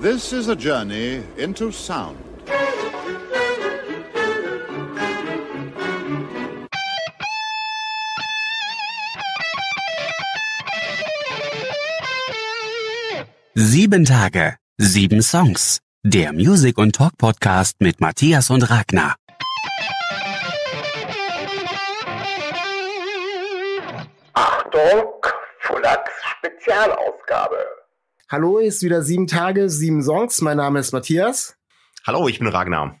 This is a journey into sound. Sieben Tage, sieben Songs. Der Music und Talk Podcast mit Matthias und Ragnar. Achtung, Fulax Spezialausgabe. Hallo, ist wieder sieben Tage, sieben Songs. Mein Name ist Matthias. Hallo, ich bin Ragnar.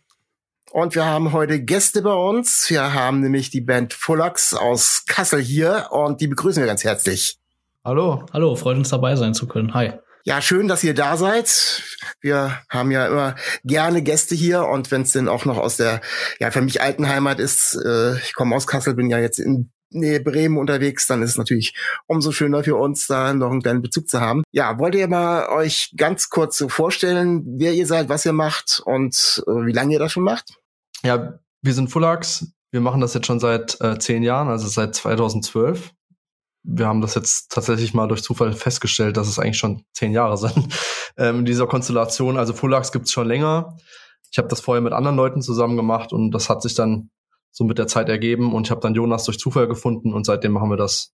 Und wir haben heute Gäste bei uns. Wir haben nämlich die Band Fullax aus Kassel hier und die begrüßen wir ganz herzlich. Hallo. Hallo, freut uns dabei sein zu können. Hi. Ja, schön, dass ihr da seid. Wir haben ja immer gerne Gäste hier und wenn es denn auch noch aus der, ja, für mich alten Heimat ist, äh, ich komme aus Kassel, bin ja jetzt in Nähe Bremen unterwegs, dann ist es natürlich umso schöner für uns, da noch einen kleinen Bezug zu haben. Ja, wollt ihr mal euch ganz kurz so vorstellen, wer ihr seid, was ihr macht und äh, wie lange ihr das schon macht? Ja, wir sind Fullax. Wir machen das jetzt schon seit äh, zehn Jahren, also seit 2012 wir haben das jetzt tatsächlich mal durch Zufall festgestellt, dass es eigentlich schon zehn Jahre sind ähm, in dieser Konstellation. Also Fullax gibt es schon länger. Ich habe das vorher mit anderen Leuten zusammen gemacht und das hat sich dann so mit der Zeit ergeben und ich habe dann Jonas durch Zufall gefunden und seitdem machen wir das.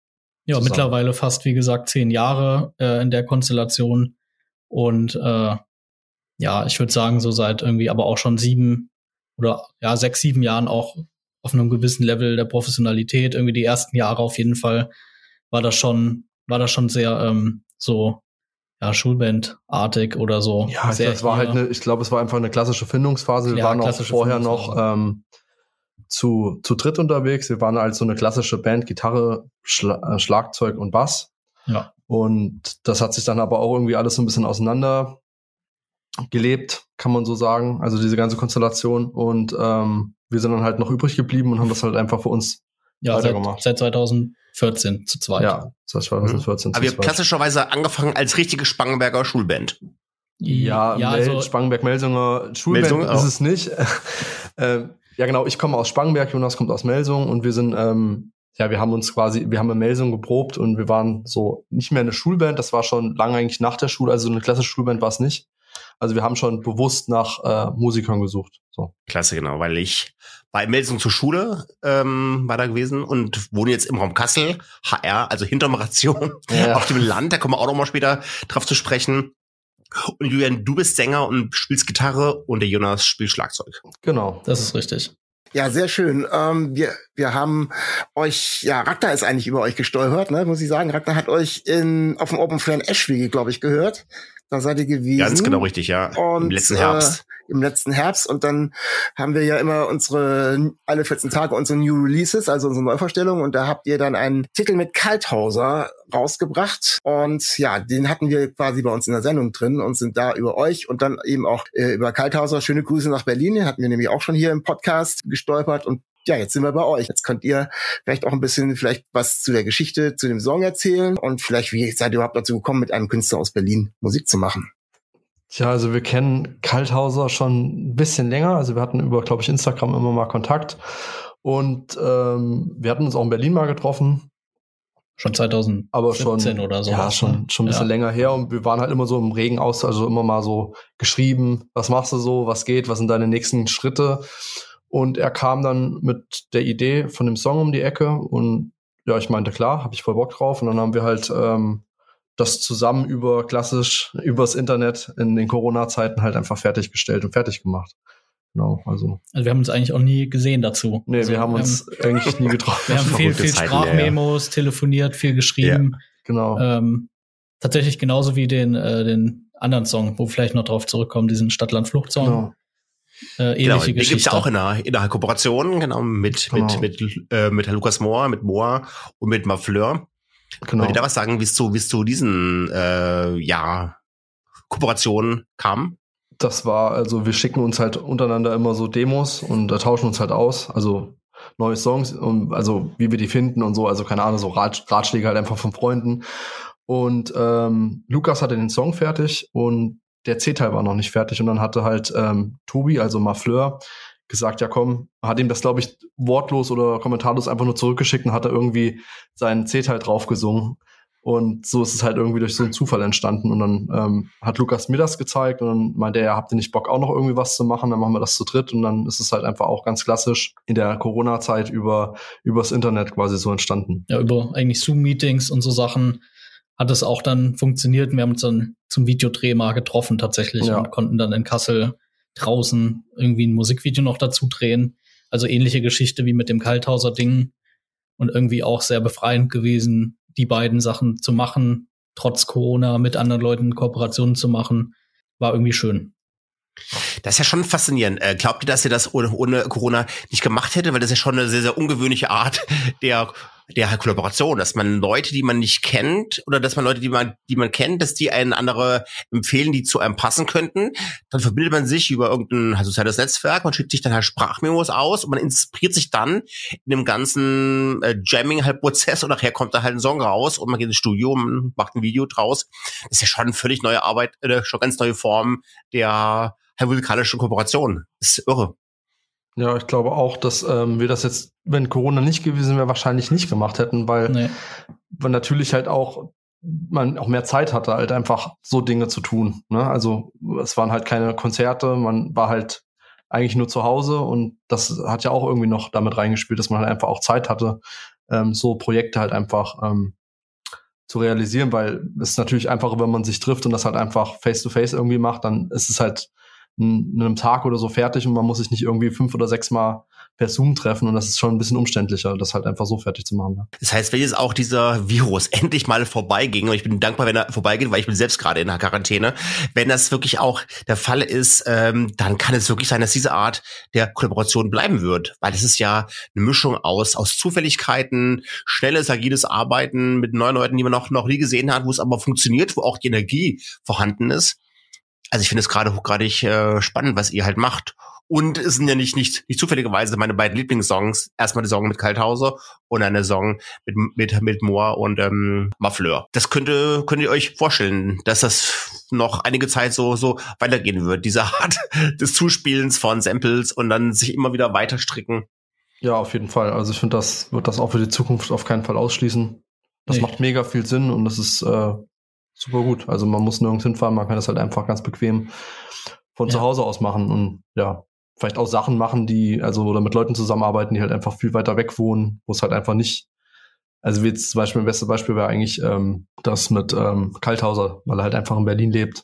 Ja, zusammen. mittlerweile fast, wie gesagt, zehn Jahre äh, in der Konstellation und äh, ja, ich würde sagen, so seit irgendwie aber auch schon sieben oder ja, sechs, sieben Jahren auch auf einem gewissen Level der Professionalität, irgendwie die ersten Jahre auf jeden Fall war das schon, war das schon sehr ähm, so ja, Schulbandartig oder so. Ja, sehr das war halt eine, ich glaube, es war einfach eine klassische Findungsphase. Wir ja, waren auch vorher noch ähm, zu, zu dritt unterwegs. Wir waren als so eine klassische Band, Gitarre, Schla äh, Schlagzeug und Bass. Ja. Und das hat sich dann aber auch irgendwie alles so ein bisschen auseinander gelebt, kann man so sagen. Also diese ganze Konstellation. Und ähm, wir sind dann halt noch übrig geblieben und haben das halt einfach für uns ja, weitergemacht. Seit, seit 2014 zu zweit. Ja, seit 2014 mhm. Aber ihr habt klassischerweise angefangen als richtige Spangenberger Schulband. Ja, ja Mel also Spangenberg-Melsunger Schulband Melsung, ist es nicht. äh, ja, genau, ich komme aus Spangenberg, Jonas kommt aus Melsung und wir sind, ähm, ja, wir haben uns quasi, wir haben in Melsung geprobt und wir waren so nicht mehr eine Schulband, das war schon lange eigentlich nach der Schule, also eine klassische Schulband war es nicht. Also wir haben schon bewusst nach äh, Musikern gesucht. So. Klasse, genau, weil ich bei Melsung zur Schule ähm, war da gewesen und wohne jetzt im Raum Kassel, HR, also hinterm Ration, ja. auf dem Land, da kommen wir auch noch mal später drauf zu sprechen. Und Julian, du bist Sänger und spielst Gitarre und der Jonas spielt Schlagzeug. Genau, das ist richtig. Ja, sehr schön. Ähm, wir, wir haben euch, ja, Ragnar ist eigentlich über euch gesteuert, ne, muss ich sagen. Ragnar hat euch in, auf dem Open Fair in Eschwege, glaube ich, gehört. Da seid ihr gewesen. Ganz genau richtig, ja. Und, Im letzten Herbst. Äh, Im letzten Herbst. Und dann haben wir ja immer unsere, alle 14 Tage unsere New Releases, also unsere Neuvorstellungen. Und da habt ihr dann einen Titel mit Kalthauser rausgebracht. Und ja, den hatten wir quasi bei uns in der Sendung drin und sind da über euch und dann eben auch äh, über Kalthauser. Schöne Grüße nach Berlin. Den hatten wir nämlich auch schon hier im Podcast gestolpert. Und ja, jetzt sind wir bei euch. Jetzt könnt ihr vielleicht auch ein bisschen vielleicht was zu der Geschichte, zu dem Song erzählen und vielleicht, wie seid ihr überhaupt dazu gekommen, mit einem Künstler aus Berlin Musik zu machen? Tja, also wir kennen Kalthauser schon ein bisschen länger. Also wir hatten über, glaube ich, Instagram immer mal Kontakt. Und ähm, wir hatten uns auch in Berlin mal getroffen. Schon 2017 aber schon, oder so. Ja, schon, schon ein bisschen ja. länger her. Und wir waren halt immer so im regen aus, also immer mal so geschrieben, was machst du so, was geht, was sind deine nächsten Schritte. Und er kam dann mit der Idee von dem Song um die Ecke und ja, ich meinte, klar, habe ich voll Bock drauf. Und dann haben wir halt ähm, das zusammen über klassisch, übers Internet in den Corona-Zeiten halt einfach fertiggestellt und fertig gemacht. Genau, also. Also wir haben uns eigentlich auch nie gesehen dazu. Nee, also wir haben uns wir haben, eigentlich nie getroffen. Wir haben viel, viel Sprachmemos, ja. telefoniert, viel geschrieben. Ja, genau. Ähm, tatsächlich genauso wie den, äh, den anderen Song, wo wir vielleicht noch drauf zurückkommen, diesen Stadtland-Flucht-Song. Genau. Äh, ähnliche genau, Geschichte. Den gibt's ja auch in einer, in einer Kooperation, genau, mit, genau. mit, mit, äh, mit Herrn Lukas Mohr, mit Mohr und mit Mafleur. Genau. Wollt ihr da was sagen, wie es zu, wie es zu diesen, äh, ja, Kooperationen kam? Das war, also wir schicken uns halt untereinander immer so Demos und da tauschen uns halt aus. Also neue Songs, um, also wie wir die finden und so, also keine Ahnung, so Rat, Ratschläge halt einfach von Freunden. Und ähm, Lukas hatte den Song fertig und der C-Teil war noch nicht fertig und dann hatte halt ähm, Tobi, also Mafleur, gesagt, ja komm, hat ihm das, glaube ich, wortlos oder kommentarlos einfach nur zurückgeschickt und hat er irgendwie seinen C-Teil draufgesungen. Und so ist es halt irgendwie durch so einen Zufall entstanden. Und dann ähm, hat Lukas mir das gezeigt und dann meinte er, habt ihr nicht Bock auch noch irgendwie was zu machen? Dann machen wir das zu dritt. Und dann ist es halt einfach auch ganz klassisch in der Corona-Zeit über übers Internet quasi so entstanden. Ja, über eigentlich Zoom-Meetings und so Sachen hat es auch dann funktioniert. Wir haben uns dann zum Videodreh mal getroffen tatsächlich Ja. und konnten dann in Kassel draußen irgendwie ein Musikvideo noch dazu drehen. Also ähnliche Geschichte wie mit dem Kalthauser-Ding und irgendwie auch sehr befreiend gewesen, die beiden Sachen zu machen, trotz Corona mit anderen Leuten Kooperationen zu machen, war irgendwie schön. Das ist ja schon faszinierend. Äh, glaubt ihr, dass ihr das ohne, ohne Corona nicht gemacht hätte? Weil das ist ja schon eine sehr, sehr ungewöhnliche Art der, der Kollaboration, dass man Leute, die man nicht kennt, oder dass man Leute, die man, die man kennt, dass die einen andere empfehlen, die zu einem passen könnten. Dann verbindet man sich über irgendein halt soziales Netzwerk, man schickt sich dann halt Sprachmemos aus und man inspiriert sich dann in dem ganzen äh, Jamming-Prozess und nachher kommt da halt ein Song raus und man geht ins Studio und macht ein Video draus. Das ist ja schon völlig neue Arbeit, äh, schon ganz neue Form der halt musikalischen Kooperation. Das ist irre. Ja, ich glaube auch, dass ähm, wir das jetzt, wenn Corona nicht gewesen wäre, wahrscheinlich nicht gemacht hätten, weil Nee. man natürlich halt auch man auch mehr Zeit hatte, halt einfach so Dinge zu tun. Ne? Also es waren halt keine Konzerte, man war halt eigentlich nur zu Hause und das hat ja auch irgendwie noch damit reingespielt, dass man halt einfach auch Zeit hatte, ähm, so Projekte halt einfach ähm, zu realisieren, weil es ist natürlich einfacher, wenn man sich trifft und das halt einfach face to face irgendwie macht, dann ist es halt in einem Tag oder so fertig und man muss sich nicht irgendwie fünf oder sechs Mal per Zoom treffen und das ist schon ein bisschen umständlicher, das halt einfach so fertig zu machen. Ne? Das heißt, wenn jetzt auch dieser Virus endlich mal vorbeiging, und ich bin dankbar, wenn er vorbeigeht, weil ich bin selbst gerade in der Quarantäne, wenn das wirklich auch der Fall ist, ähm, dann kann es wirklich sein, dass diese Art der Kollaboration bleiben wird. Weil es ist ja eine Mischung aus, aus Zufälligkeiten, schnelles, agiles Arbeiten mit neuen Leuten, die man noch, noch nie gesehen hat, wo es aber funktioniert, wo auch die Energie vorhanden ist. Also ich finde es gerade hochgradig äh, spannend, was ihr halt macht. Und es sind ja nicht, nicht, nicht zufälligerweise meine beiden Lieblingssongs. Erstmal der Song mit Kalthauser und eine Song mit, mit, mit Moore und ähm, Maffleur. Das könnte, könnt ihr euch vorstellen, dass das noch einige Zeit so, so weitergehen wird. Diese Art des Zuspielens von Samples und dann sich immer wieder weiter stricken. Ja, auf jeden Fall. Also ich finde, das wird das auch für die Zukunft auf keinen Fall ausschließen. Das Nee. macht mega viel Sinn und das ist äh, super gut. Also man muss nirgends hinfahren, man kann das halt einfach ganz bequem von Ja. zu Hause aus machen und ja, vielleicht auch Sachen machen, die, also oder mit Leuten zusammenarbeiten, die halt einfach viel weiter weg wohnen, wo es halt einfach nicht. Also wie jetzt zum Beispiel, ein bestes Beispiel wäre eigentlich ähm, das mit ähm, Kalthauser, weil er halt einfach in Berlin lebt.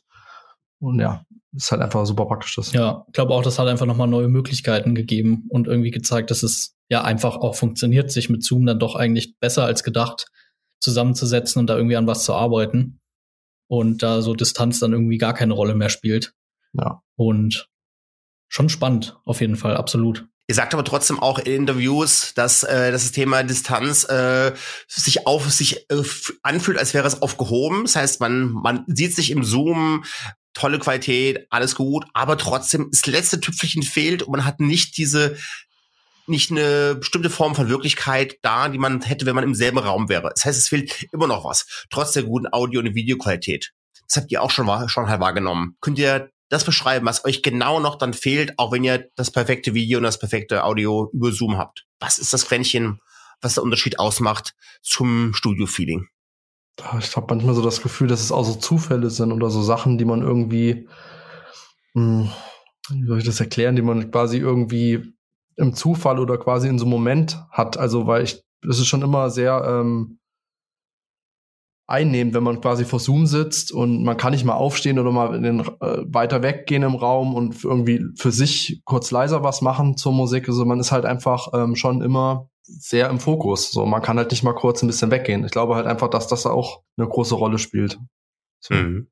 Und ja, ist halt einfach super praktisch das. Ja, ich glaube auch, das hat einfach nochmal neue Möglichkeiten gegeben und irgendwie gezeigt, dass es ja einfach auch funktioniert, sich mit Zoom dann doch eigentlich besser als gedacht zusammenzusetzen und da irgendwie an was zu arbeiten. Und da so Distanz dann irgendwie gar keine Rolle mehr spielt. Ja. Und schon spannend, auf jeden Fall, absolut. Ihr sagt aber trotzdem auch in Interviews, dass, äh, dass das Thema Distanz äh, sich auf sich äh, anfühlt, als wäre es aufgehoben. Das heißt, man, man sieht sich im Zoom, tolle Qualität, alles gut, aber trotzdem das letzte Tüpfelchen fehlt und man hat nicht diese nicht eine bestimmte Form von Wirklichkeit da, die man hätte, wenn man im selben Raum wäre. Das heißt, es fehlt immer noch was, trotz der guten Audio- und Videoqualität. Das habt ihr auch schon, schon halt wahrgenommen. Könnt ihr das beschreiben, was euch genau noch dann fehlt, auch wenn ihr das perfekte Video und das perfekte Audio über Zoom habt? Was ist das Quäntchen, was der Unterschied ausmacht zum Studio-Feeling? ich habe manchmal so das Gefühl, dass es auch so Zufälle sind oder so Sachen, die man irgendwie, hm, wie soll ich das erklären, die man quasi irgendwie im Zufall oder quasi in so einem Moment hat. Also, weil ich, es ist schon immer sehr ähm, einnehmend, wenn man quasi vor Zoom sitzt und man kann nicht mal aufstehen oder mal in den, äh, weiter weggehen im Raum und irgendwie für sich kurz leiser was machen zur Musik. Also man ist halt einfach ähm, schon immer sehr im Fokus. So, man kann halt nicht mal kurz ein bisschen weggehen. Ich glaube halt einfach, dass das auch eine große Rolle spielt. So. Mhm.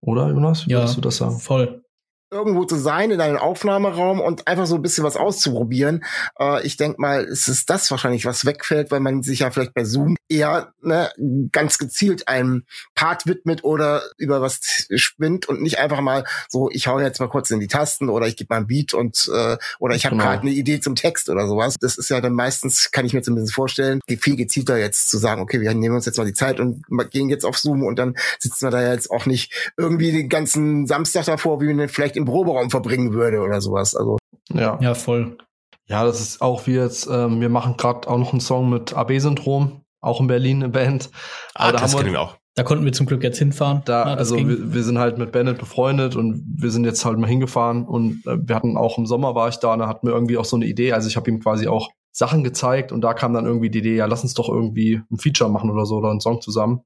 Oder, Jonas? Wie Ja, würdest du das sagen? voll. Irgendwo zu sein in einem Aufnahmeraum und einfach so ein bisschen was auszuprobieren. Äh, ich denk mal, es ist das wahrscheinlich, was wegfällt, weil man sich ja vielleicht bei Zoom eher ne, ganz gezielt einem Part widmet oder über was spinnt und nicht einfach mal so, ich hau jetzt mal kurz in die Tasten oder ich gebe mal ein Beat und äh, oder ich habe Genau. gerade eine Idee zum Text oder sowas. Das ist ja dann meistens, kann ich mir zumindest vorstellen, viel gezielter jetzt zu sagen, okay, wir nehmen uns jetzt mal die Zeit und gehen jetzt auf Zoom und dann sitzen wir da jetzt auch nicht irgendwie den ganzen Samstag davor, wie den vielleicht im Proberaum verbringen würde oder sowas. Also Ja. Ja, voll. Ja, das ist auch wie jetzt, ähm, wir machen gerade auch noch einen Song mit AB-Syndrom. auch in Berlin eine Band. Ah, Aber da das haben wir, kennen wir auch. Da konnten wir zum Glück jetzt hinfahren. da, Ja, also wir, wir sind halt mit Bennett befreundet und wir sind jetzt halt mal hingefahren und äh, wir hatten auch im Sommer war ich da und da hatten wir irgendwie auch so eine Idee. Also ich habe ihm quasi auch Sachen gezeigt und da kam dann irgendwie die Idee, ja, lass uns doch irgendwie ein Feature machen oder so oder einen Song zusammen.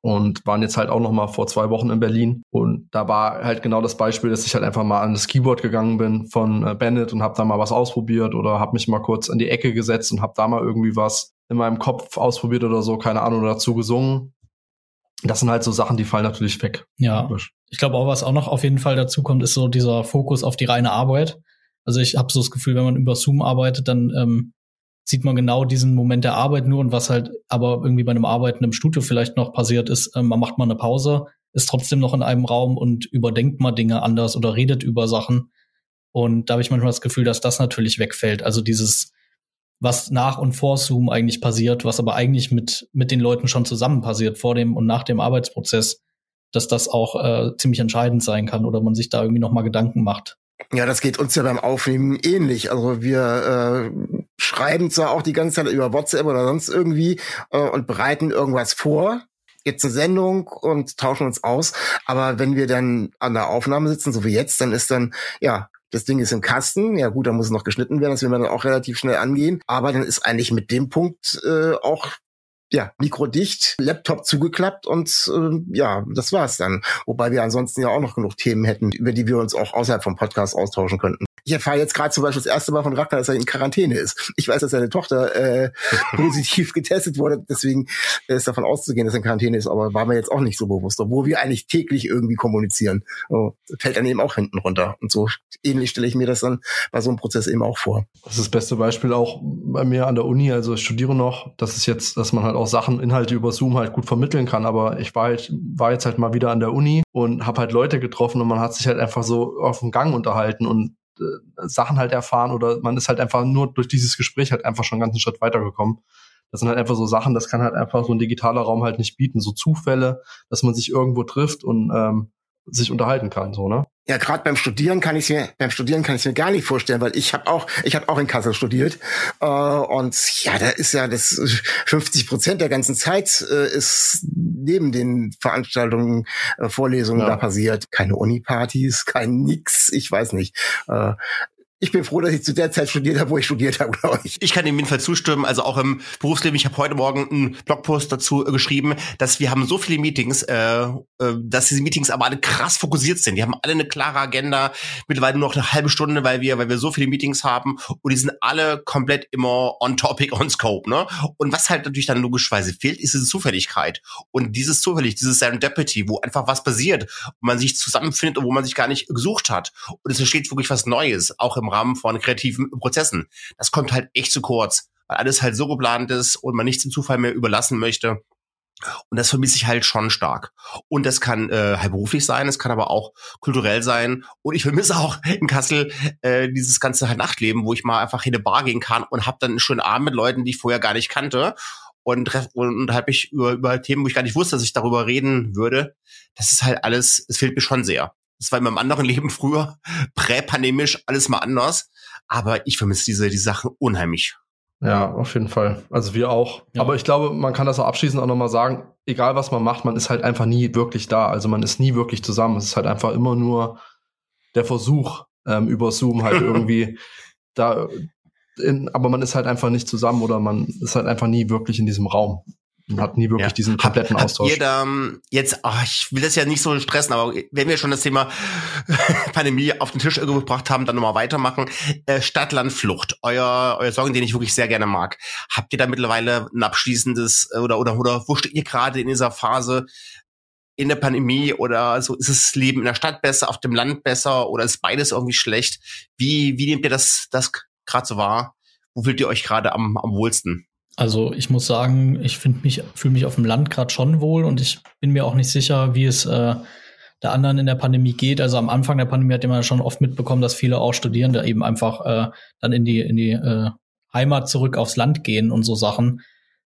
Und waren jetzt halt auch noch mal vor zwei Wochen in Berlin. Und da war halt genau das Beispiel, dass ich halt einfach mal an das Keyboard gegangen bin von äh, Bennett und habe da mal was ausprobiert oder habe mich mal kurz an die Ecke gesetzt und habe da mal irgendwie was in meinem Kopf ausprobiert oder so, keine Ahnung, oder dazu gesungen. Das sind halt so Sachen, die fallen natürlich weg. Ja, ich glaube auch, was auch noch auf jeden Fall dazu kommt, ist so dieser Fokus auf die reine Arbeit. Also ich habe so das Gefühl, wenn man über Zoom arbeitet, dann ähm, sieht man genau diesen Moment der Arbeit nur und was halt aber irgendwie bei einem Arbeiten im Studio vielleicht noch passiert ist, ähm, man macht mal eine Pause, ist trotzdem noch in einem Raum und überdenkt mal Dinge anders oder redet über Sachen. Und da habe ich manchmal das Gefühl, dass das natürlich wegfällt. Also dieses, was nach und vor Zoom eigentlich passiert, was aber eigentlich mit, mit den Leuten schon zusammen passiert, vor dem und nach dem Arbeitsprozess, dass das auch äh, ziemlich entscheidend sein kann oder man sich da irgendwie noch mal Gedanken macht. Ja, das geht uns ja beim Aufnehmen ähnlich. Also wir äh, schreiben zwar auch die ganze Zeit über WhatsApp oder sonst irgendwie äh, und bereiten irgendwas vor, jetzt eine Sendung und tauschen uns aus. Aber wenn wir dann an der Aufnahme sitzen, so wie jetzt, dann ist dann, ja, das Ding ist im Kasten. Ja gut, da muss es noch geschnitten werden, das will man dann auch relativ schnell angehen. Aber dann ist eigentlich mit dem Punkt äh, auch ja, mikrodicht, Laptop zugeklappt und äh, ja, das war's dann. Wobei wir ansonsten ja auch noch genug Themen hätten, über die wir uns auch außerhalb vom Podcast austauschen könnten. Ich erfahre jetzt gerade zum Beispiel das erste Mal von Ragnar, dass er in Quarantäne ist. Ich weiß, dass seine Tochter äh, positiv getestet wurde, deswegen ist davon auszugehen, dass er in Quarantäne ist, aber war mir jetzt auch nicht so bewusst, obwohl wir eigentlich täglich irgendwie kommunizieren. Oh, fällt dann eben auch hinten runter. Und so ähnlich stelle ich mir das dann bei so einem Prozess eben auch vor. Das ist das beste Beispiel auch bei mir an der Uni. Also ich studiere noch. Das ist jetzt, dass man halt auch Sachen, Inhalte über Zoom halt gut vermitteln kann. Aber ich war halt, war jetzt halt mal wieder an der Uni und habe halt Leute getroffen und man hat sich halt einfach so auf dem Gang unterhalten und äh, Sachen halt erfahren oder man ist halt einfach nur durch dieses Gespräch halt einfach schon einen ganzen Schritt weitergekommen. Das sind halt einfach so Sachen, das kann halt einfach so ein digitaler Raum halt nicht bieten. So Zufälle, dass man sich irgendwo trifft und ähm, sich unterhalten kann, so, ne? Ja, gerade beim Studieren kann ich mir beim Studieren kann ich mir gar nicht vorstellen, weil ich habe auch ich habe auch in Kassel studiert äh, und ja, da ist ja das 50 Prozent der ganzen Zeit äh, ist neben den Veranstaltungen, äh, Vorlesungen Ja. da passiert. Keine Unipartys, kein nix, ich weiß nicht. Äh, ich bin froh, dass ich zu der Zeit studiert habe, wo ich studiert habe, glaube ich. Ich kann dem jedenfalls zustimmen, also auch im Berufsleben. Ich habe heute Morgen einen Blogpost dazu äh, geschrieben, dass wir haben so viele Meetings, äh, äh, dass diese Meetings aber alle krass fokussiert sind. Die haben alle eine klare Agenda, mittlerweile nur noch eine halbe Stunde, weil wir, weil wir so viele Meetings haben und die sind alle komplett immer on topic, on scope. Ne? Und was halt natürlich dann logischerweise fehlt, ist diese Zufälligkeit. Und dieses zufällig, dieses Serendipity, wo einfach was passiert, wo man sich zusammenfindet und wo man sich gar nicht gesucht hat. Und es entsteht wirklich was Neues, auch im Rahmen von kreativen Prozessen. Das kommt halt echt zu kurz, weil alles halt so geplant ist und man nichts dem Zufall mehr überlassen möchte. Und das vermisse ich halt schon stark. Und das kann äh, halt beruflich sein, es kann aber auch kulturell sein. Und ich vermisse auch in Kassel äh, dieses ganze halt Nachtleben, wo ich mal einfach in eine Bar gehen kann und habe dann einen schönen Abend mit Leuten, die ich vorher gar nicht kannte. Und, treff- und halt mich über, über Themen, wo ich gar nicht wusste, dass ich darüber reden würde. Das ist halt alles, es fehlt mir schon sehr. Das war in meinem anderen Leben früher, präpandemisch, alles mal anders. Aber ich vermisse diese, die Sachen unheimlich. Ja, auf jeden Fall. Also wir auch. Ja. Aber ich glaube, man kann das auch abschließend auch nochmal sagen, egal was man macht, man ist halt einfach nie wirklich da. Also man ist nie wirklich zusammen. Es ist halt einfach immer nur der Versuch, ähm, über Zoom halt irgendwie da, in, aber man ist halt einfach nicht zusammen oder man ist halt einfach nie wirklich in diesem Raum. Man hat nie wirklich Ja. diesen kompletten Habt Austausch. Ihr da, ähm, jetzt, ach, ich will das ja nicht so stressen, aber wenn wir schon das Thema Pandemie auf den Tisch irgendwo gebracht haben, dann nochmal weitermachen. Äh, Stadt, Land, Flucht. Euer, euer Song, den ich wirklich sehr gerne mag. Habt ihr da mittlerweile ein abschließendes oder, oder, oder wo steht ihr gerade in dieser Phase? In der Pandemie oder so ist das Leben in der Stadt besser, auf dem Land besser oder ist beides irgendwie schlecht? Wie, wie nehmt ihr das, das gerade so wahr? Wo fühlt ihr euch gerade am, am wohlsten? Also ich muss sagen, ich finde mich, fühle mich auf dem Land gerade schon wohl und ich bin mir auch nicht sicher, wie es äh, der anderen in der Pandemie geht. Also am Anfang der Pandemie hat man schon oft mitbekommen, dass viele auch Studierende eben einfach äh, dann in die in die äh, Heimat zurück aufs Land gehen und so Sachen.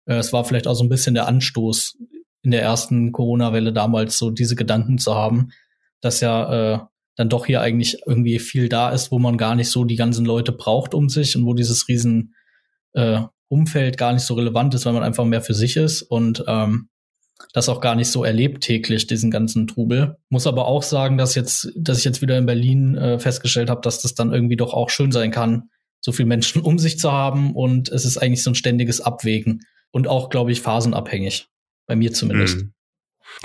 Äh, es war vielleicht auch so ein bisschen der Anstoß in der ersten Corona-Welle damals, so diese Gedanken zu haben, dass ja äh, dann doch hier eigentlich irgendwie viel da ist, wo man gar nicht so die ganzen Leute braucht um sich und wo dieses riesen äh, Umfeld gar nicht so relevant ist, weil man einfach mehr für sich ist und ähm, das auch gar nicht so erlebt täglich, diesen ganzen Trubel. Muss aber auch sagen, dass jetzt, dass ich jetzt wieder in Berlin äh, festgestellt habe, dass das dann irgendwie doch auch schön sein kann, so viele Menschen um sich zu haben und es ist eigentlich so ein ständiges Abwägen und auch, glaube ich, phasenabhängig. Bei mir zumindest. Mhm.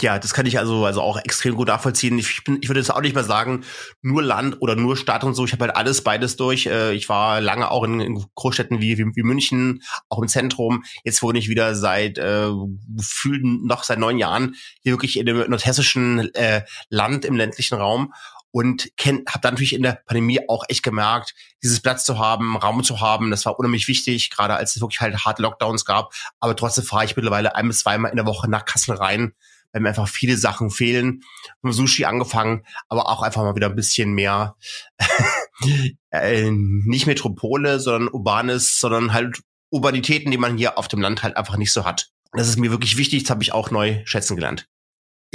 Ja, das kann ich also also auch extrem gut nachvollziehen. Ich bin, ich würde jetzt auch nicht mehr sagen, nur Land oder nur Stadt und so. Ich habe halt alles beides durch. Äh, ich war lange auch in, in Großstädten wie, wie, wie München, auch im Zentrum. Jetzt wohne ich wieder seit äh, gefühlt noch seit neun Jahren hier wirklich in dem nordhessischen äh, Land im ländlichen Raum und habe dann natürlich in der Pandemie auch echt gemerkt, dieses Platz zu haben, Raum zu haben, das war unheimlich wichtig, gerade als es wirklich halt harte Lockdowns gab. Aber trotzdem fahre ich mittlerweile ein bis zweimal in der Woche nach Kassel rein, mir einfach viele Sachen fehlen. Vom Sushi angefangen, aber auch einfach mal wieder ein bisschen mehr äh, nicht Metropole, sondern urbanes, sondern halt Urbanitäten, die man hier auf dem Land halt einfach nicht so hat. Das ist mir wirklich wichtig, das habe ich auch neu schätzen gelernt.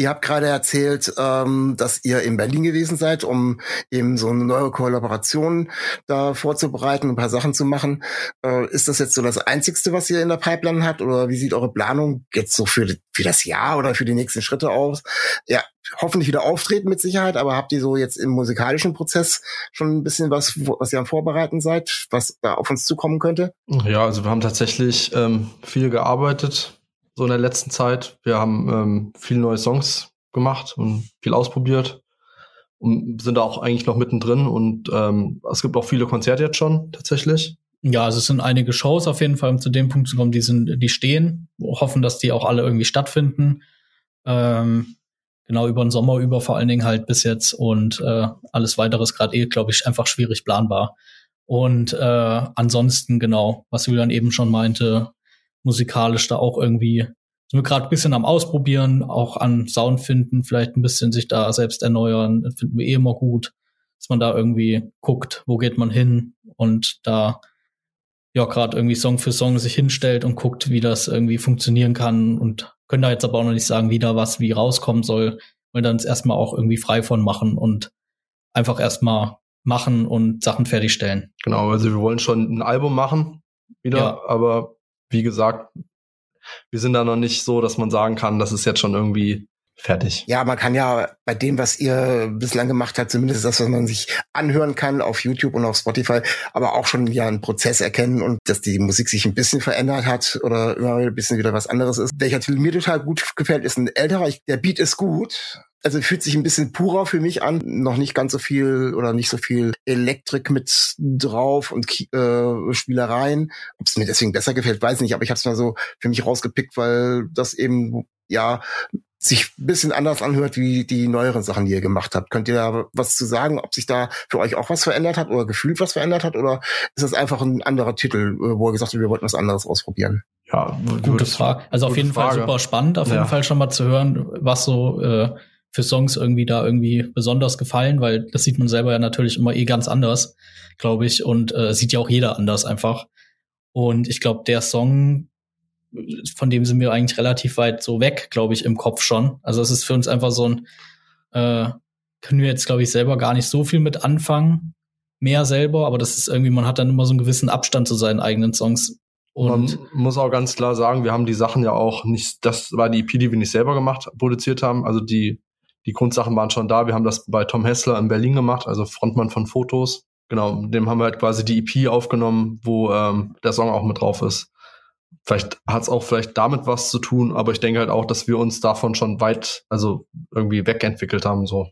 Ihr habt gerade erzählt, ähm, dass ihr in Berlin gewesen seid, um eben so eine neue Kollaboration da vorzubereiten, ein paar Sachen zu machen. Äh, ist das jetzt so das Einzigste, was ihr in der Pipeline habt? Oder wie sieht eure Planung jetzt so für, für das Jahr oder für die nächsten Schritte aus? Ja, hoffentlich wieder auftreten mit Sicherheit, aber habt ihr so jetzt im musikalischen Prozess schon ein bisschen was, was ihr am Vorbereiten seid, was da auf uns zukommen könnte? Ja, also wir haben tatsächlich ähm, viel gearbeitet so in der letzten Zeit. Wir haben ähm, viele neue Songs gemacht und viel ausprobiert und sind da auch eigentlich noch mittendrin und ähm, es gibt auch viele Konzerte jetzt schon tatsächlich. Ja, also es sind einige Shows auf jeden Fall, um zu dem Punkt zu kommen, die sind, die stehen, hoffen, dass die auch alle irgendwie stattfinden. Ähm, genau über den Sommer über vor allen Dingen halt bis jetzt und äh, alles weiteres gerade eh, glaube ich, einfach schwierig planbar. Und äh, ansonsten genau, was Julian eben schon meinte, musikalisch da auch irgendwie sind wir gerade ein bisschen am Ausprobieren, auch an Sound finden, vielleicht ein bisschen sich da selbst erneuern, das finden wir eh immer gut, dass man da irgendwie guckt, wo geht man hin und da ja gerade irgendwie Song für Song sich hinstellt und guckt, wie das irgendwie funktionieren kann und können da jetzt aber auch noch nicht sagen, wie da was wie rauskommen soll, weil dann es erstmal auch irgendwie frei von machen und einfach erstmal machen und Sachen fertigstellen. Genau, also wir wollen schon ein Album machen wieder, ja. aber wie gesagt, wir sind da noch nicht so, dass man sagen kann, das ist jetzt schon irgendwie fertig. Ja, man kann ja bei dem, was ihr bislang gemacht habt, zumindest das, was man sich anhören kann auf YouTube und auf Spotify, aber auch schon ja einen Prozess erkennen und dass die Musik sich ein bisschen verändert hat oder immer ein bisschen wieder was anderes ist. Welcher Titel mir total gut gefällt, ist ein älterer. Der Beat ist gut, also fühlt sich ein bisschen purer für mich an, noch nicht ganz so viel oder nicht so viel Elektrik mit drauf und äh, Spielereien. Ob es mir deswegen besser gefällt, weiß nicht, aber ich habe es mal so für mich rausgepickt, weil das eben ja sich ein bisschen anders anhört wie die neueren Sachen, die ihr gemacht habt. Könnt ihr da was zu sagen, ob sich da für euch auch was verändert hat oder gefühlt was verändert hat oder ist das einfach ein anderer Titel, äh, wo ihr gesagt habt, wir wollten was anderes ausprobieren? Ja, gute Frage. Also auf jeden Frage. Fall super spannend, auf ja. jeden Fall schon mal zu hören, was so äh, für Songs irgendwie da irgendwie besonders gefallen, weil das sieht man selber ja natürlich immer eh ganz anders, glaube ich, und äh, sieht ja auch jeder anders einfach. Und ich glaube, der Song, von dem sind wir eigentlich relativ weit so weg, glaube ich, im Kopf schon. Also es ist für uns einfach so ein, äh, können wir jetzt, glaube ich, selber gar nicht so viel mit anfangen, mehr selber, aber das ist irgendwie, man hat dann immer so einen gewissen Abstand zu seinen eigenen Songs. Und man muss auch ganz klar sagen, wir haben die Sachen ja auch nicht, das war die EP, die wir nicht selber gemacht, produziert haben. Also die die Grundsachen waren schon da. Wir haben das bei Tom Hessler in Berlin gemacht, also Frontmann von Fotos. Genau, dem haben wir halt quasi die EP aufgenommen, wo ähm, der Song auch mit drauf ist. Vielleicht hat es auch vielleicht damit was zu tun, aber ich denke halt auch, dass wir uns davon schon weit, also irgendwie wegentwickelt haben, so.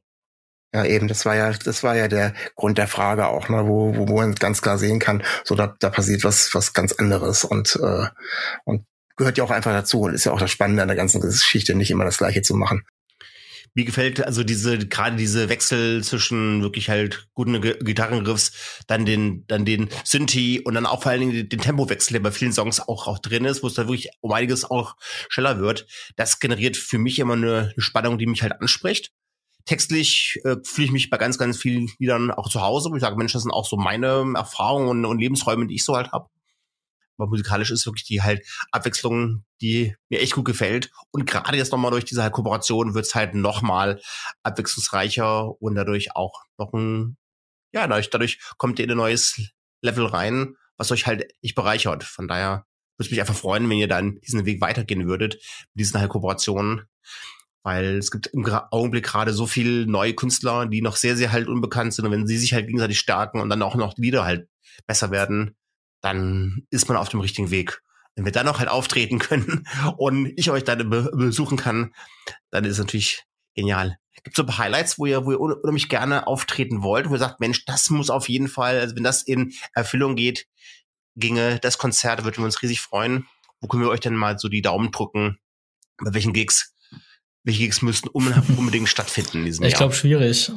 Ja, eben, das war ja, das war ja der Grund der Frage auch, ne, wo, wo, wo man ganz klar sehen kann, so da, da passiert was, was ganz anderes und, äh, und gehört ja auch einfach dazu und ist ja auch das Spannende an der ganzen Geschichte, nicht immer das Gleiche zu machen. Mir gefällt also diese, gerade diese Wechsel zwischen wirklich halt guten Gitarrenriffs, dann den, dann den Synthi und dann auch vor allen Dingen den Tempowechsel, der bei vielen Songs auch, auch drin ist, wo es da wirklich um einiges auch schneller wird. Das generiert für mich immer eine, eine Spannung, die mich halt anspricht. Textlich äh, fühle ich mich bei ganz, ganz vielen Liedern auch zu Hause, wo ich sage, Mensch, das sind auch so meine Erfahrungen und, und Lebensräume, die ich so halt habe. Aber musikalisch ist wirklich die halt Abwechslung, die mir echt gut gefällt. Und gerade jetzt nochmal durch diese halt Kooperation wird's halt nochmal abwechslungsreicher und dadurch auch noch ein, ja, dadurch, dadurch kommt ihr in ein neues Level rein, was euch halt echt bereichert. Von daher würde mich einfach freuen, wenn ihr dann diesen Weg weitergehen würdet, mit diesen halt Kooperationen. Weil es gibt im Augenblick gerade so viele neue Künstler, die noch sehr, sehr halt unbekannt sind. Und wenn sie sich halt gegenseitig stärken und dann auch noch Lieder halt besser werden, dann ist man auf dem richtigen Weg. Wenn wir dann noch halt auftreten können und ich euch dann be besuchen kann, dann ist es natürlich genial. Gibt es so Highlights, wo ihr, wo ihr unheimlich gerne auftreten wollt, wo ihr sagt, Mensch, das muss auf jeden Fall, also wenn das in Erfüllung geht, ginge das Konzert, würden wir uns riesig freuen. Wo können wir euch denn mal so die Daumen drücken? Bei welchen Gigs? Welche Gigs müssten unbedingt stattfinden in diesem ich Jahr? Ich glaube, schwierig.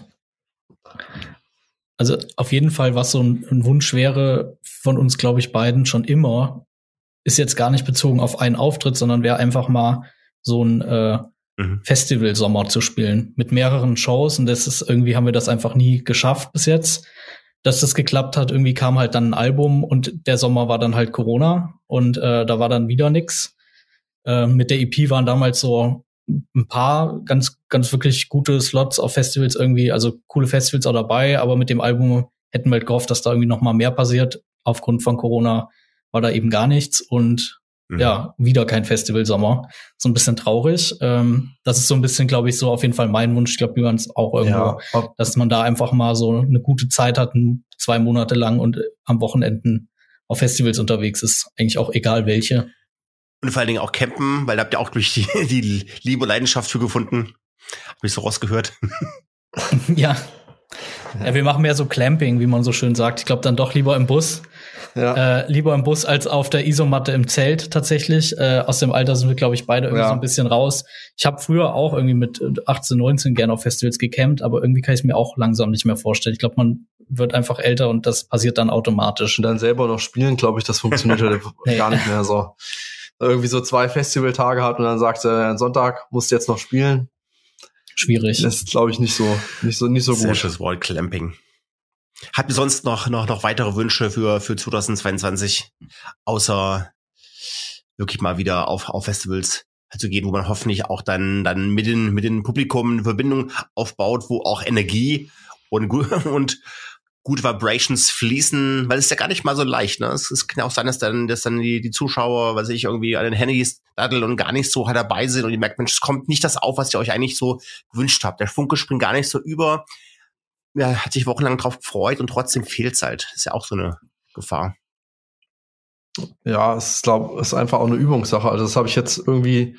Also auf jeden Fall, was so ein, ein Wunsch wäre von uns, glaube ich, beiden schon immer, ist jetzt gar nicht bezogen auf einen Auftritt, sondern wäre einfach mal so ein äh, mhm. Festival-Sommer zu spielen mit mehreren Shows. Und das ist irgendwie haben wir das einfach nie geschafft bis jetzt dass das geklappt hat. Irgendwie kam halt dann ein Album und der Sommer war dann halt Corona und äh, da war dann wieder nix. Äh, mit der EP waren damals so ein paar ganz, ganz wirklich gute Slots auf Festivals irgendwie, also coole Festivals auch dabei, aber mit dem Album hätten wir halt gehofft, dass da irgendwie noch mal mehr passiert. Aufgrund von Corona war da eben gar nichts und Mhm. Ja, wieder kein Festivalsommer. So ein bisschen traurig. Ähm, das ist so ein bisschen, glaube ich, so auf jeden Fall mein Wunsch. Ich glaube, man es auch irgendwo, ja. dass man da einfach mal so eine gute Zeit hat, zwei Monate lang und am Wochenenden auf Festivals unterwegs ist. Eigentlich auch egal welche. Und vor allen Dingen auch campen, weil da habt ihr auch durch die, die Liebe und Leidenschaft für gefunden. Hab ich so rausgehört. ja. Ja, wir machen mehr so Clamping, wie man so schön sagt. Ich glaube dann doch lieber im Bus. Ja. Äh, lieber im Bus als auf der Isomatte im Zelt tatsächlich. Äh, aus dem Alter sind wir, glaube ich, beide irgendwie ja. so ein bisschen raus. Ich habe früher auch irgendwie mit 18, 19 gerne auf Festivals gecampt, aber irgendwie kann ich es mir auch langsam nicht mehr vorstellen. Ich glaube, man wird einfach älter und das passiert dann automatisch. Und dann selber noch spielen, glaube ich, das funktioniert halt nee. gar nicht mehr so. Irgendwie so zwei Festivaltage hat und dann sagt er, Sonntag musst du jetzt noch spielen. Schwierig. Das ist, glaube ich, nicht so, nicht so, nicht so Sehr gut. Schönes Wort, Clamping. Habt ihr sonst noch, noch, noch weitere Wünsche für, für 2022? Außer wirklich mal wieder auf, auf Festivals zu gehen, wo man hoffentlich auch dann, dann mit den, mit den Publikum eine Verbindung aufbaut, wo auch Energie und, und gute Vibrations fließen, weil es ist ja gar nicht mal so leicht, ne? Es, es kann ja auch sein, dass dann, dass dann die, die Zuschauer, weiß ich, irgendwie an den Handys daddeln und gar nicht so halt dabei sind und ihr merkt, Mensch, es kommt nicht das auf, was ihr euch eigentlich so gewünscht habt. Der Funke springt gar nicht so über ja, hat sich wochenlang drauf gefreut und trotzdem fehlt's halt. ist ja auch so eine Gefahr. Ja, es ist, glaube ist einfach auch eine Übungssache. Also das habe ich jetzt irgendwie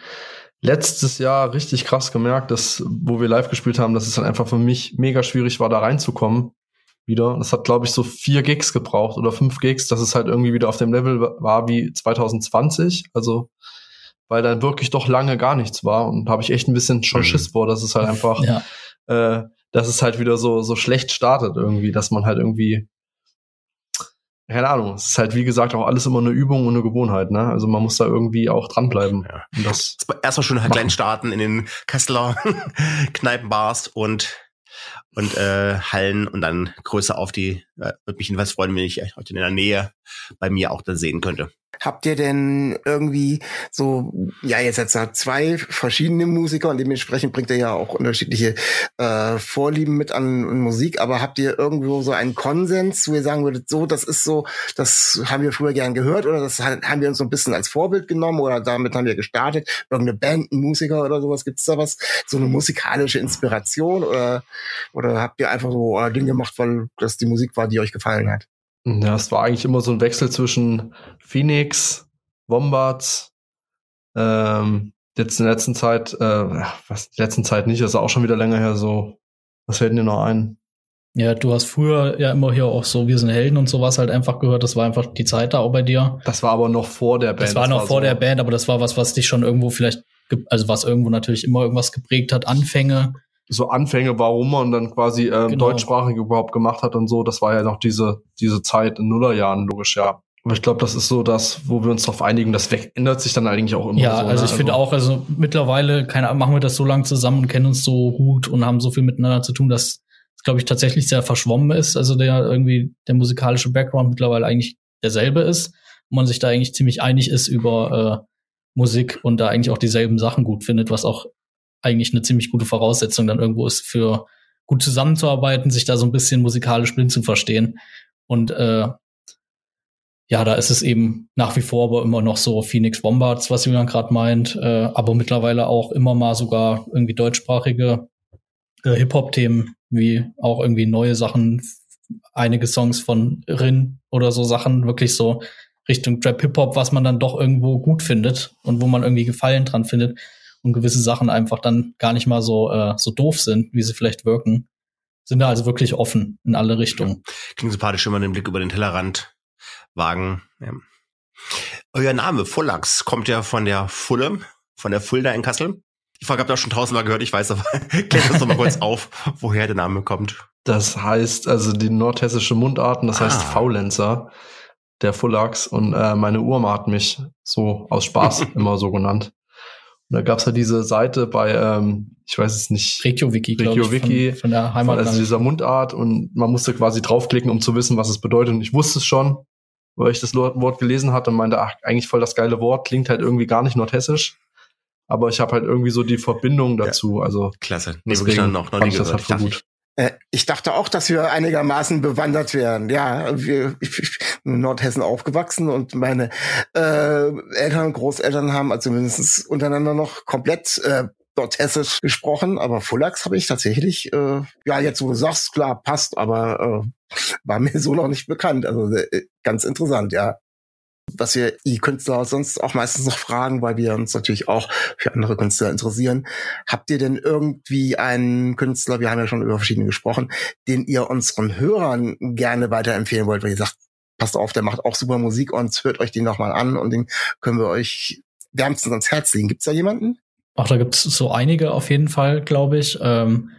letztes Jahr richtig krass gemerkt, dass, wo wir live gespielt haben, dass es dann einfach für mich mega schwierig war, da reinzukommen wieder. Das hat, glaube ich, so vier Gigs gebraucht oder fünf Gigs, dass es halt irgendwie wieder auf dem Level war wie 2020. Also, weil dann wirklich doch lange gar nichts war und habe ich echt ein bisschen schon mhm. Schiss vor, dass es halt einfach ja. äh, dass es halt wieder so, so schlecht startet irgendwie, dass man halt irgendwie, keine Ahnung, es ist halt wie gesagt auch alles immer eine Übung und eine Gewohnheit, ne? Also man muss da irgendwie auch dranbleiben. Ja. Und das Erstmal schon halt klein starten in den Kasseler Kneipenbars und und äh, Hallen und dann größer auf die, äh, würde mich jedenfalls freuen, wenn ich heute in der Nähe bei mir auch da sehen könnte. Habt ihr denn irgendwie so, ja, jetzt hat er zwei verschiedene Musiker und dementsprechend bringt er ja auch unterschiedliche äh, Vorlieben mit an, Musik, aber habt ihr irgendwo so einen Konsens, wo ihr sagen würdet, so, das ist so, das haben wir früher gern gehört oder das haben wir uns so ein bisschen als Vorbild genommen oder damit haben wir gestartet? Irgendeine Band, ein Musiker oder sowas, gibt's da was? So eine musikalische Inspiration oder, oder habt ihr einfach so euer Ding gemacht, weil das die Musik war, die euch gefallen hat? Ja, es war eigentlich immer so ein Wechsel zwischen Phoenix, Wombats, ähm, jetzt in der letzten Zeit, äh, was, die letzten Zeit nicht, das ist auch schon wieder länger her so. Was fällt dir noch ein? Ja, du hast früher ja immer hier auch so Wir sind Helden und sowas halt einfach gehört. Das war einfach die Zeit da auch bei dir. Das war aber noch vor der Band. Das war noch das war vor so der Band, aber das war was, was dich schon irgendwo vielleicht, also was irgendwo natürlich immer irgendwas geprägt hat. Anfänge so Anfänge, warum man dann quasi äh, genau. deutschsprachig überhaupt gemacht hat und so, das war ja noch diese, diese Zeit in Nullerjahren, logisch, ja. Aber ich glaube, das ist so das, wo wir uns darauf einigen, das ändert sich dann eigentlich auch immer. Ja, so, also ne? ich finde also auch, also mittlerweile keine, machen wir das so lange zusammen und kennen uns so gut und haben so viel miteinander zu tun, dass es, glaube ich, tatsächlich sehr verschwommen ist. Also der irgendwie der musikalische Background mittlerweile eigentlich derselbe ist und man sich da eigentlich ziemlich einig ist über äh, Musik und da eigentlich auch dieselben Sachen gut findet, was auch eigentlich eine ziemlich gute Voraussetzung dann irgendwo ist für gut zusammenzuarbeiten, sich da so ein bisschen musikalisch blind zu verstehen. Und äh, ja, da ist es eben nach wie vor aber immer noch so Phoenix Bombards, was Julian gerade meint, äh, aber mittlerweile auch immer mal sogar irgendwie deutschsprachige äh, Hip-Hop-Themen, wie auch irgendwie neue Sachen, einige Songs von Rin oder so Sachen, wirklich so Richtung Trap-Hip-Hop, was man dann doch irgendwo gut findet und wo man irgendwie Gefallen dran findet und gewisse Sachen einfach dann gar nicht mal so, äh, so doof sind, wie sie vielleicht wirken. Sind da also wirklich offen in alle Richtungen. Klingt sympathisch, wenn man den Blick über den Tellerrand wagen. Ja. Euer Name, Fullax, kommt ja von der Fulle, von der Fulda in Kassel. Die Frage habt ihr auch schon tausendmal gehört, ich weiß, aber klärt uns doch mal kurz auf, woher der Name kommt. Das heißt, also die nordhessische Mundarten, das ah. heißt Faulenzer, der Fullax. Und äh, meine Urma hat mich so aus Spaß immer so genannt. Und da gab's ja diese Seite bei, ähm, ich weiß es nicht, RegioWiki, RegioWiki von, von der Heimat. Also dieser Mundart und man musste quasi draufklicken, um zu wissen, was es bedeutet. Und ich wusste es schon, weil ich das Wort gelesen hatte und meinte, ach, eigentlich voll das geile Wort, klingt halt irgendwie gar nicht nordhessisch. Aber ich habe halt irgendwie so die Verbindung dazu. Ja, also klasse. Nee, wirklich noch, noch nie gehört. Das halt gut. Äh, ich dachte auch, dass wir einigermaßen bewandert wären. Ja, wir, ich, ich in Nordhessen aufgewachsen und meine äh, Eltern und Großeltern haben also mindestens untereinander noch komplett äh, Nordhessisch gesprochen, aber Fullax habe ich tatsächlich, äh, ja, jetzt wo du sagst, klar, passt, aber äh, war mir so noch nicht bekannt. Also äh, ganz interessant, ja was wir die Künstler sonst auch meistens noch fragen, weil wir uns natürlich auch für andere Künstler interessieren. Habt ihr denn irgendwie einen Künstler, wir haben ja schon über verschiedene gesprochen, den ihr unseren Hörern gerne weiterempfehlen wollt, weil ihr sagt, passt auf, der macht auch super Musik und hört euch den nochmal an und den können wir euch wärmstens ans Herz legen. Gibt's da jemanden? Ach, da gibt's so einige auf jeden Fall, glaube ich. Ähm,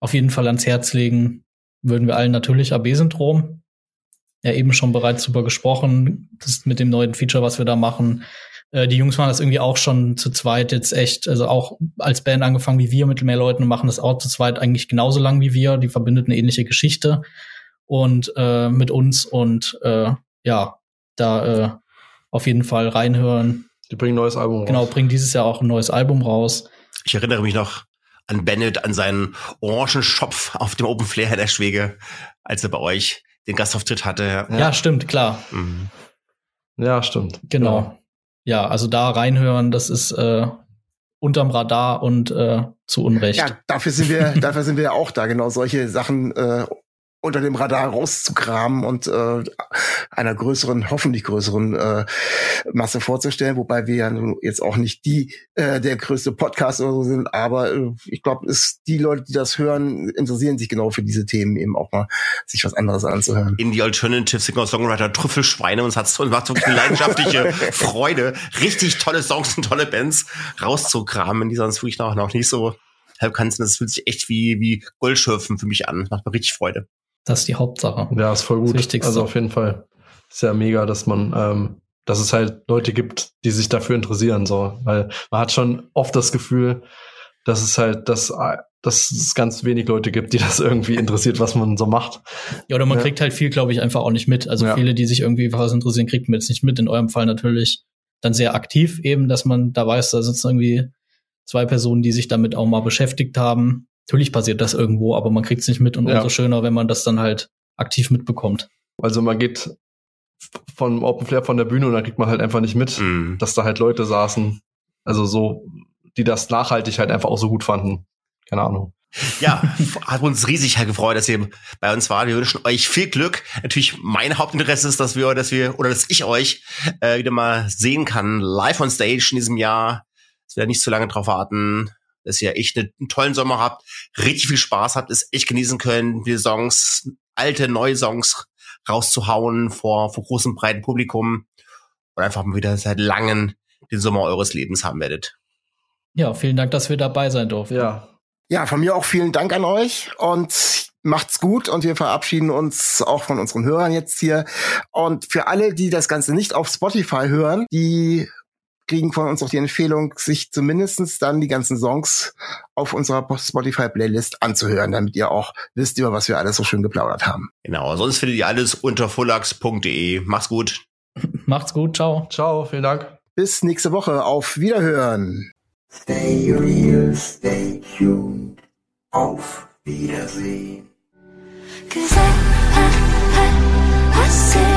auf jeden Fall ans Herz legen würden wir allen natürlich AB-Syndrom ja eben schon bereits drüber gesprochen, das mit dem neuen Feature, was wir da machen. Äh, die Jungs machen das irgendwie auch schon zu zweit jetzt echt, also auch als Band angefangen wie wir mit mehr Leuten und machen das auch zu zweit eigentlich genauso lang wie wir. Die verbindet eine ähnliche Geschichte und äh, mit uns und äh, ja, da äh, auf jeden Fall reinhören. Die bringen ein neues Album raus. Genau, bringen dieses Jahr auch ein neues Album raus. Ich erinnere mich noch an Bennett, an seinen orangen Schopf auf dem Open Flair in der Schwege, als er bei euch den Gastauftritt hatte. Ja, ja stimmt, klar. Mhm. Ja, stimmt. Genau. Ja. ja, also da reinhören, das ist äh, unterm Radar und äh, zu Unrecht. Ja, dafür sind wir, dafür sind wir ja auch da, genau solche Sachen äh, unter dem Radar rauszukramen und äh, einer größeren, hoffentlich größeren äh, Masse vorzustellen, wobei wir ja jetzt auch nicht die äh, der größte Podcast oder so sind, aber äh, ich glaube, ist die Leute, die das hören, interessieren sich genau für diese Themen eben auch mal sich was anderes anzuhören. In die Alternative Singer Songwriter Trüffelschweine und es hat und macht wirklich eine leidenschaftliche Freude, richtig tolle Songs und tolle Bands rauszukramen, die sonst wirklich noch, noch nicht so halb kannst. Das fühlt sich echt wie wie Goldschürfen für mich an, macht mir richtig Freude. Das ist die Hauptsache. Ja, ist voll gut. Das Wichtigste. Also auf jeden Fall. Ist ja mega, dass man, ähm, dass es halt Leute gibt, die sich dafür interessieren, so. Weil man hat schon oft das Gefühl, dass es halt, dass, dass es ganz wenig Leute gibt, die das irgendwie interessiert, was man so macht. Ja, oder man ja. kriegt halt viel, glaube ich, einfach auch nicht mit. Also ja. viele, die sich irgendwie was interessieren, kriegt man jetzt nicht mit. In eurem Fall natürlich dann sehr aktiv eben, dass man da weiß, da sitzen irgendwie zwei Personen, die sich damit auch mal beschäftigt haben. Natürlich passiert das irgendwo, aber man kriegt es nicht mit und ja. umso schöner, wenn man das dann halt aktiv mitbekommt. Also man geht von Open Flair von der Bühne und dann kriegt man halt einfach nicht mit, mhm. dass da halt Leute saßen, also so, die das nachhaltig halt einfach auch so gut fanden. Keine Ahnung. Ja, hat uns riesig halt gefreut, dass ihr bei uns wart. Wir wünschen euch viel Glück. Natürlich mein Hauptinteresse ist, dass wir, dass wir oder dass ich euch äh, wieder mal sehen kann live on stage in diesem Jahr. Dass wir nicht zu lange drauf warten dass ihr echt einen tollen Sommer habt, richtig viel Spaß habt, es echt genießen können, die Songs, alte, neue Songs rauszuhauen vor, vor großem, breiten Publikum und einfach mal wieder seit langem den Sommer eures Lebens haben werdet. Ja, vielen Dank, dass wir dabei sein durften. Ja. Ja, von mir auch vielen Dank an euch und macht's gut und wir verabschieden uns auch von unseren Hörern jetzt hier. Und für alle, die das Ganze nicht auf Spotify hören, die kriegen von uns auch die Empfehlung, sich zumindestens dann die ganzen Songs auf unserer Spotify-Playlist anzuhören, damit ihr auch wisst, über was wir alles so schön geplaudert haben. Genau, sonst findet ihr alles unter fullax.de. Macht's gut. Macht's gut, ciao. Ciao, vielen Dank. Bis nächste Woche. Auf Wiederhören. Stay real, stay tuned. Auf Wiedersehen. Cause I